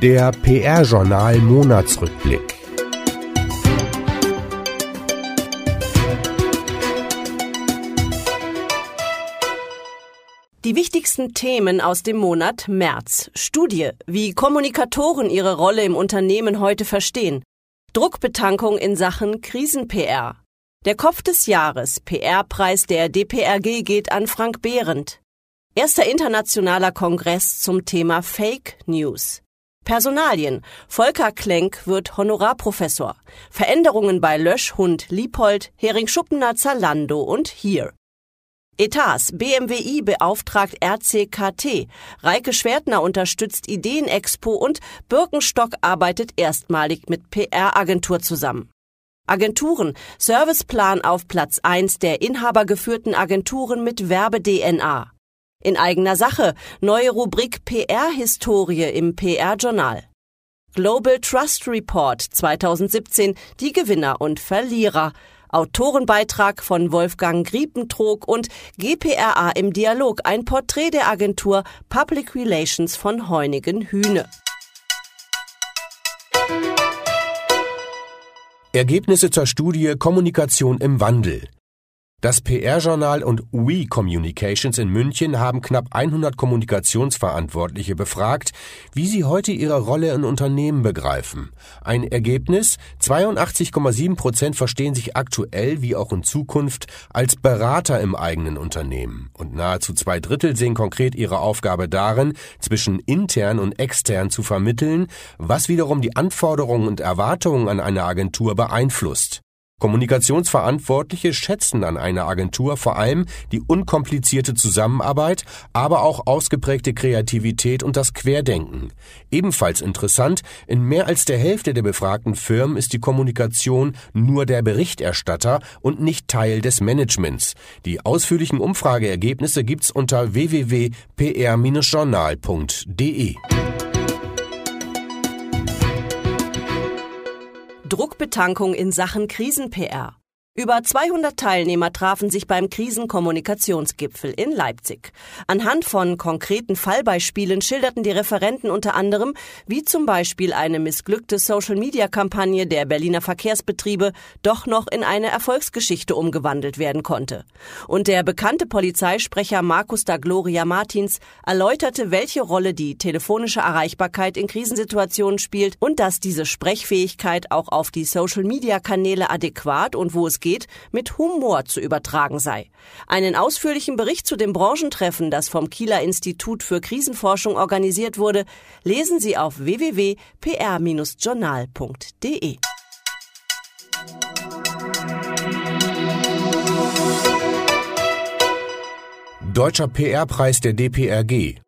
Der PR-Journal Monatsrückblick. Die wichtigsten Themen aus dem Monat März. Studie, wie Kommunikatoren ihre Rolle im Unternehmen heute verstehen. Druckbetankung in Sachen Krisen-PR. Der Kopf des Jahres, PR-Preis der DPRG geht an Frank Behrendt. Erster internationaler Kongress zum Thema Fake News. Personalien. Volker Klenk wird Honorarprofessor. Veränderungen bei Löschhund Liephold, Hering Schuppener Zalando und Hier. Etats. BMWI beauftragt RCKT. Reike Schwertner unterstützt Ideenexpo und Birkenstock arbeitet erstmalig mit PR-Agentur zusammen. Agenturen. Serviceplan auf Platz 1 der inhabergeführten Agenturen mit Werbe-DNA. In eigener Sache. Neue Rubrik PR-Historie im PR-Journal. Global Trust Report 2017. Die Gewinner und Verlierer. Autorenbeitrag von Wolfgang Griepentrog und GPRA im Dialog, ein Porträt der Agentur Public Relations von Heunigen Hühne. Ergebnisse zur Studie Kommunikation im Wandel. Das PR-Journal und We Communications in München haben knapp 100 Kommunikationsverantwortliche befragt, wie sie heute ihre Rolle in Unternehmen begreifen. Ein Ergebnis? 82,7 Prozent verstehen sich aktuell wie auch in Zukunft als Berater im eigenen Unternehmen. Und nahezu zwei Drittel sehen konkret ihre Aufgabe darin, zwischen intern und extern zu vermitteln, was wiederum die Anforderungen und Erwartungen an eine Agentur beeinflusst. Kommunikationsverantwortliche schätzen an einer Agentur vor allem die unkomplizierte Zusammenarbeit, aber auch ausgeprägte Kreativität und das Querdenken. Ebenfalls interessant, in mehr als der Hälfte der befragten Firmen ist die Kommunikation nur der Berichterstatter und nicht Teil des Managements. Die ausführlichen Umfrageergebnisse gibt's unter www.pr-journal.de. Druckbetankung in Sachen Krisen-PR. Über 200 Teilnehmer trafen sich beim Krisenkommunikationsgipfel in Leipzig. Anhand von konkreten Fallbeispielen schilderten die Referenten unter anderem, wie zum Beispiel eine missglückte Social-Media-Kampagne der Berliner Verkehrsbetriebe doch noch in eine Erfolgsgeschichte umgewandelt werden konnte. Und der bekannte Polizeisprecher Markus da Gloria Martins erläuterte, welche Rolle die telefonische Erreichbarkeit in Krisensituationen spielt und dass diese Sprechfähigkeit auch auf die Social-Media-Kanäle adäquat und wo es geht, mit Humor zu übertragen sei. Einen ausführlichen Bericht zu dem Branchentreffen, das vom Kieler Institut für Krisenforschung organisiert wurde, lesen Sie auf www.pr-journal.de. Deutscher PR-Preis der DPRG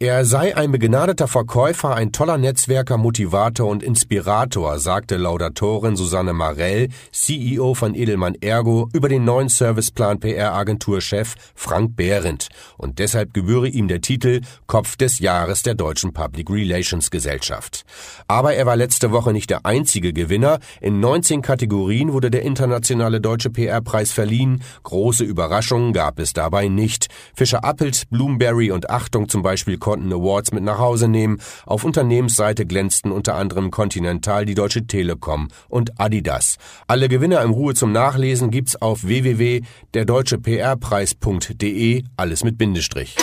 er sei ein begnadeter Verkäufer, ein toller Netzwerker, Motivator und Inspirator, sagte Laudatorin Susanne Marell, CEO von Edelmann Ergo, über den neuen Serviceplan PR-Agenturchef Frank Behrendt. Und deshalb gebühre ihm der Titel Kopf des Jahres der Deutschen Public Relations Gesellschaft. Aber er war letzte Woche nicht der einzige Gewinner. In 19 Kategorien wurde der internationale Deutsche PR-Preis verliehen. Große Überraschungen gab es dabei nicht. Fischer Appelt, Bloomberry und Achtung zum Beispiel konnten Awards mit nach Hause nehmen. Auf Unternehmensseite glänzten unter anderem Continental, die Deutsche Telekom und Adidas. Alle Gewinner im Ruhe zum Nachlesen gibt's auf www.derdeutscheprpreis.de, alles mit Bindestrich.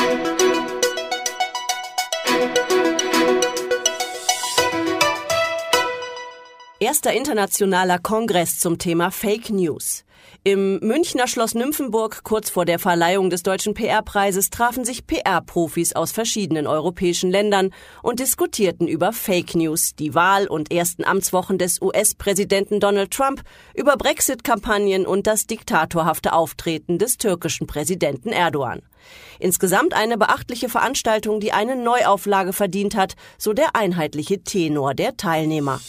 Erster internationaler Kongress zum Thema Fake News. Im Münchner Schloss Nymphenburg, kurz vor der Verleihung des Deutschen PR-Preises, trafen sich PR-Profis aus verschiedenen europäischen Ländern und diskutierten über Fake News, die Wahl und ersten Amtswochen des US-Präsidenten Donald Trump, über Brexit-Kampagnen und das diktatorhafte Auftreten des türkischen Präsidenten Erdogan. Insgesamt eine beachtliche Veranstaltung, die eine Neuauflage verdient hat, so der einheitliche Tenor der Teilnehmer.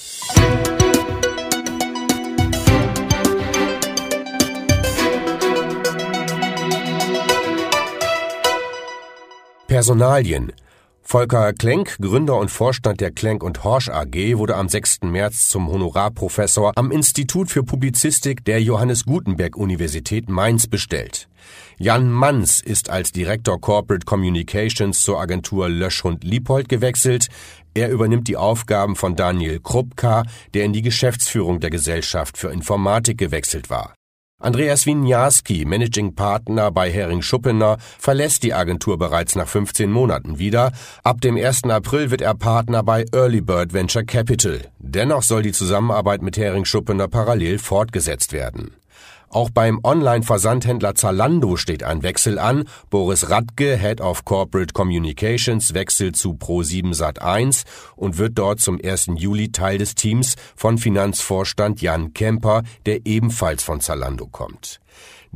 Personalien Volker Klenk, Gründer und Vorstand der Klenk und Horsch AG, wurde am 6. März zum Honorarprofessor am Institut für Publizistik der Johannes Gutenberg Universität Mainz bestellt. Jan Manns ist als Direktor Corporate Communications zur Agentur Löschhund Liephold gewechselt. Er übernimmt die Aufgaben von Daniel Krupka, der in die Geschäftsführung der Gesellschaft für Informatik gewechselt war. Andreas Winiarski, Managing Partner bei Hering Schuppener, verlässt die Agentur bereits nach 15 Monaten wieder. Ab dem 1. April wird er Partner bei Early Bird Venture Capital. Dennoch soll die Zusammenarbeit mit Hering Schuppener parallel fortgesetzt werden. Auch beim Online-Versandhändler Zalando steht ein Wechsel an. Boris Radke, Head of Corporate Communications, wechselt zu Pro7 Sat1 und wird dort zum 1. Juli Teil des Teams von Finanzvorstand Jan Kemper, der ebenfalls von Zalando kommt.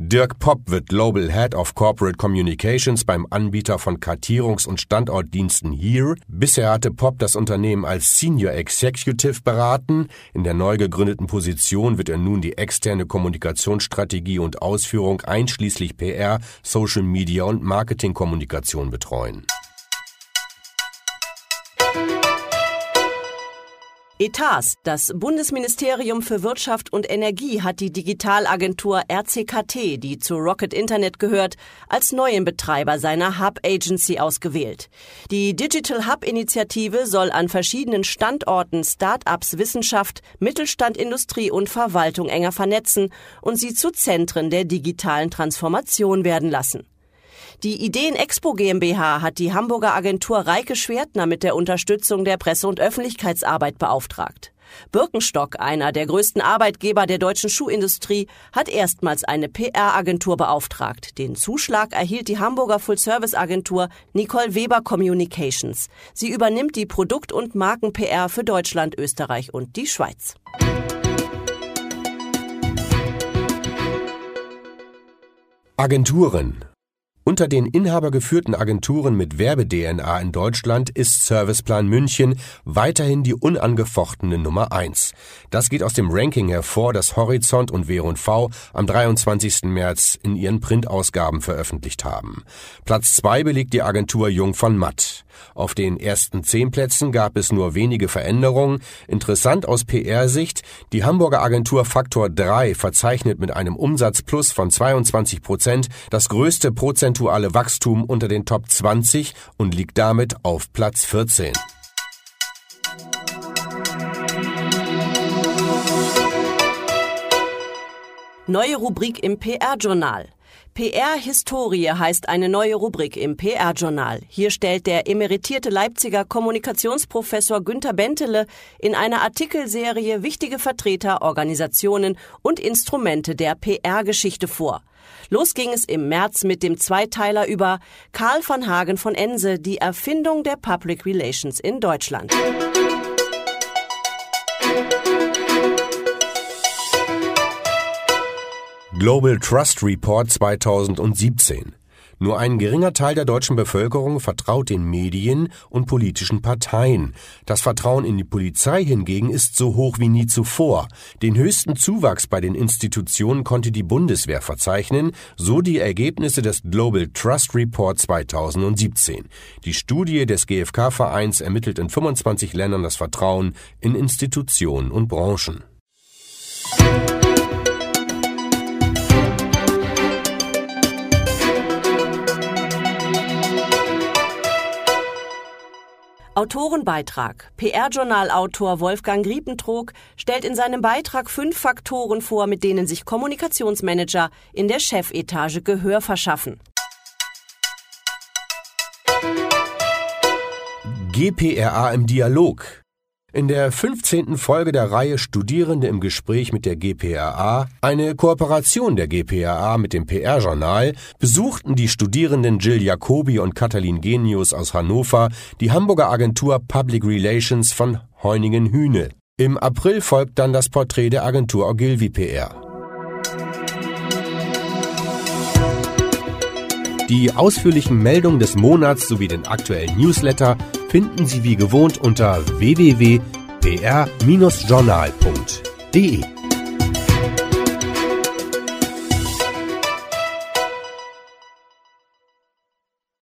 Dirk Popp wird Global Head of Corporate Communications beim Anbieter von Kartierungs- und Standortdiensten Here. Bisher hatte Popp das Unternehmen als Senior Executive beraten. In der neu gegründeten Position wird er nun die externe Kommunikationsstrategie und Ausführung einschließlich PR, Social Media und Marketingkommunikation betreuen. Etats. Das Bundesministerium für Wirtschaft und Energie hat die Digitalagentur RCKT, die zu Rocket Internet gehört, als neuen Betreiber seiner Hub Agency ausgewählt. Die Digital Hub Initiative soll an verschiedenen Standorten Start-ups Wissenschaft, Mittelstand, Industrie und Verwaltung enger vernetzen und sie zu Zentren der digitalen Transformation werden lassen. Die Ideen Expo GmbH hat die Hamburger Agentur Reike Schwertner mit der Unterstützung der Presse- und Öffentlichkeitsarbeit beauftragt. Birkenstock, einer der größten Arbeitgeber der deutschen Schuhindustrie, hat erstmals eine PR-Agentur beauftragt. Den Zuschlag erhielt die Hamburger Full-Service-Agentur Nicole Weber Communications. Sie übernimmt die Produkt- und Marken-PR für Deutschland, Österreich und die Schweiz. Agenturen unter den inhabergeführten Agenturen mit Werbe-DNA in Deutschland ist Serviceplan München weiterhin die unangefochtene Nummer eins. Das geht aus dem Ranking hervor, das Horizont und W&V am 23. März in ihren Printausgaben veröffentlicht haben. Platz zwei belegt die Agentur Jung von Matt. Auf den ersten zehn Plätzen gab es nur wenige Veränderungen. Interessant aus PR-Sicht, die Hamburger Agentur Faktor 3 verzeichnet mit einem Umsatzplus von 22 Prozent das größte prozentuale Wachstum unter den Top 20 und liegt damit auf Platz 14. Neue Rubrik im PR-Journal. PR-Historie heißt eine neue Rubrik im PR-Journal. Hier stellt der emeritierte Leipziger Kommunikationsprofessor Günter Bentele in einer Artikelserie wichtige Vertreter, Organisationen und Instrumente der PR-Geschichte vor. Los ging es im März mit dem Zweiteiler über Karl von Hagen von Ense, die Erfindung der Public Relations in Deutschland. Global Trust Report 2017. Nur ein geringer Teil der deutschen Bevölkerung vertraut den Medien und politischen Parteien. Das Vertrauen in die Polizei hingegen ist so hoch wie nie zuvor. Den höchsten Zuwachs bei den Institutionen konnte die Bundeswehr verzeichnen, so die Ergebnisse des Global Trust Report 2017. Die Studie des GfK-Vereins ermittelt in 25 Ländern das Vertrauen in Institutionen und Branchen. Autorenbeitrag. PR-Journalautor Wolfgang Riepentrog stellt in seinem Beitrag fünf Faktoren vor, mit denen sich Kommunikationsmanager in der Chefetage Gehör verschaffen. GPRA im Dialog. In der 15. Folge der Reihe Studierende im Gespräch mit der GPRA, eine Kooperation der GPRA mit dem PR-Journal, besuchten die Studierenden Jill Jacobi und Katalin Genius aus Hannover die Hamburger Agentur Public Relations von Heuningen-Hühne. Im April folgt dann das Porträt der Agentur Ogilvy PR. Die ausführlichen Meldungen des Monats sowie den aktuellen Newsletter finden Sie wie gewohnt unter www.pr-journal.de.